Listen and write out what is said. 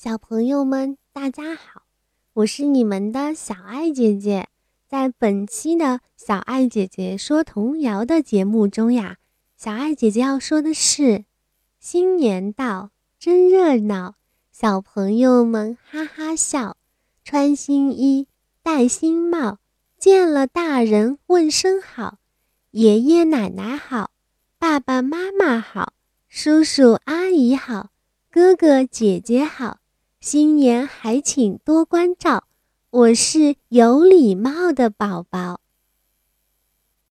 小朋友们，大家好，我是你们的小爱姐姐。在本期的小爱姐姐说童谣的节目中呀，小爱姐姐要说的是：新年到，真热闹，小朋友们哈哈笑，穿新衣，戴新帽，见了大人问声好，爷爷奶奶好，爸爸妈妈好，叔叔阿姨好，哥哥姐姐好。新年还请多关照，我是有礼貌的宝宝。